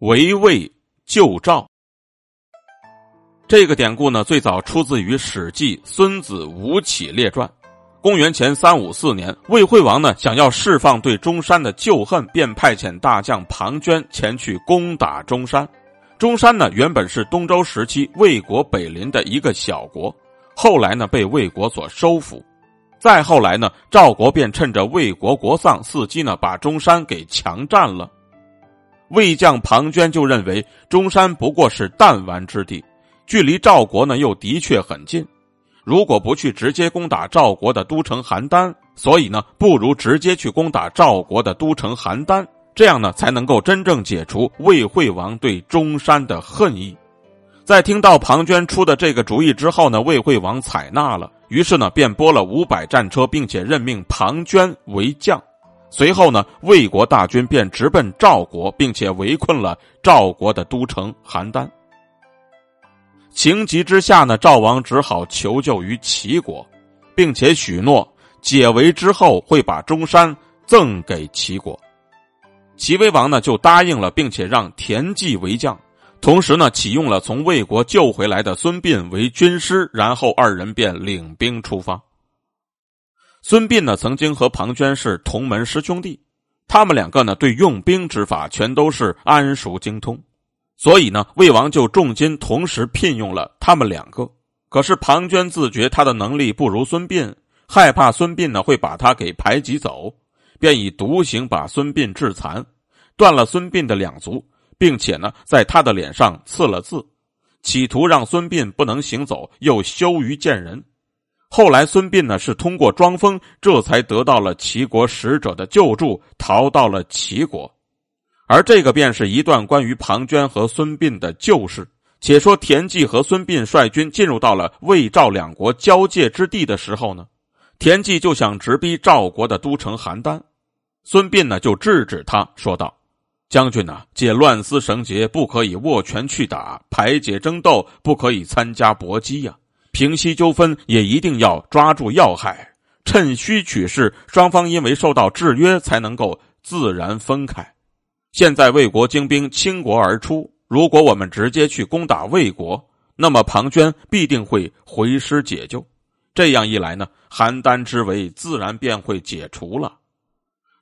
围魏救赵，这个典故呢，最早出自于《史记·孙子吴起列传》。公元前三五四年，魏惠王呢想要释放对中山的旧恨，便派遣大将庞涓前去攻打中山。中山呢原本是东周时期魏国北邻的一个小国，后来呢被魏国所收服。再后来呢，赵国便趁着魏国国丧，伺机呢把中山给强占了。魏将庞涓就认为中山不过是弹丸之地，距离赵国呢又的确很近，如果不去直接攻打赵国的都城邯郸，所以呢不如直接去攻打赵国的都城邯郸，这样呢才能够真正解除魏惠王对中山的恨意。在听到庞涓出的这个主意之后呢，魏惠王采纳了，于是呢便拨了五百战车，并且任命庞涓为将。随后呢，魏国大军便直奔赵国，并且围困了赵国的都城邯郸。情急之下呢，赵王只好求救于齐国，并且许诺解围之后会把中山赠给齐国。齐威王呢就答应了，并且让田忌为将，同时呢启用了从魏国救回来的孙膑为军师，然后二人便领兵出发。孙膑呢，曾经和庞涓是同门师兄弟，他们两个呢，对用兵之法全都是谙熟精通，所以呢，魏王就重金同时聘用了他们两个。可是庞涓自觉他的能力不如孙膑，害怕孙膑呢会把他给排挤走，便以毒刑把孙膑致残，断了孙膑的两足，并且呢，在他的脸上刺了字，企图让孙膑不能行走，又羞于见人。后来，孙膑呢是通过装疯，这才得到了齐国使者的救助，逃到了齐国。而这个便是一段关于庞涓和孙膑的旧事。且说田忌和孙膑率军进入到了魏赵两国交界之地的时候呢，田忌就想直逼赵国的都城邯郸，孙膑呢就制止他说道：“将军呐，借乱丝绳结，不可以握拳去打；排解争斗，不可以参加搏击呀。”平息纠纷也一定要抓住要害，趁虚取势。双方因为受到制约，才能够自然分开。现在魏国精兵倾国而出，如果我们直接去攻打魏国，那么庞涓必定会回师解救。这样一来呢，邯郸之围自然便会解除了。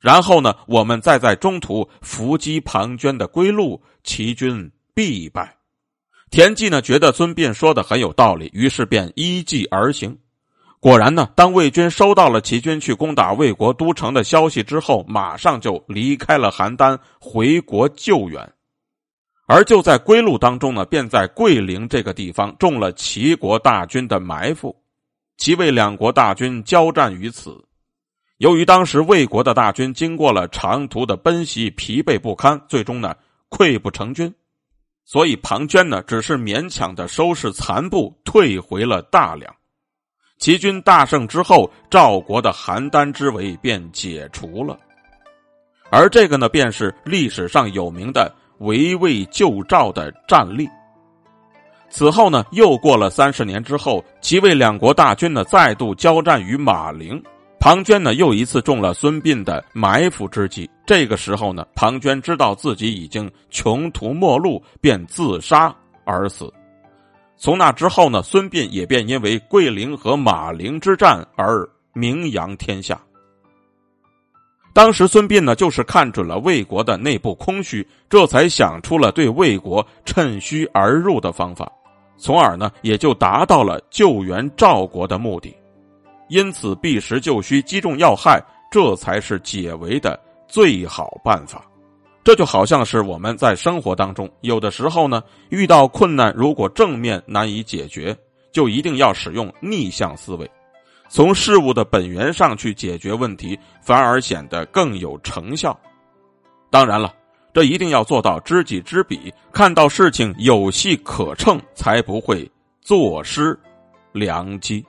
然后呢，我们再在中途伏击庞涓的归路，齐军必败。田忌呢觉得孙膑说的很有道理，于是便依计而行。果然呢，当魏军收到了齐军去攻打魏国都城的消息之后，马上就离开了邯郸，回国救援。而就在归路当中呢，便在桂陵这个地方中了齐国大军的埋伏。齐魏两国大军交战于此。由于当时魏国的大军经过了长途的奔袭，疲惫不堪，最终呢溃不成军。所以庞涓呢，只是勉强的收拾残部，退回了大梁。齐军大胜之后，赵国的邯郸之围便解除了。而这个呢，便是历史上有名的围魏救赵的战例。此后呢，又过了三十年之后，齐魏两国大军呢，再度交战于马陵。庞涓呢，又一次中了孙膑的埋伏之计。这个时候呢，庞涓知道自己已经穷途末路，便自杀而死。从那之后呢，孙膑也便因为桂陵和马陵之战而名扬天下。当时孙膑呢，就是看准了魏国的内部空虚，这才想出了对魏国趁虚而入的方法，从而呢，也就达到了救援赵国的目的。因此，避实就虚，击中要害，这才是解围的最好办法。这就好像是我们在生活当中，有的时候呢，遇到困难，如果正面难以解决，就一定要使用逆向思维，从事物的本源上去解决问题，反而显得更有成效。当然了，这一定要做到知己知彼，看到事情有戏可乘，才不会坐失良机。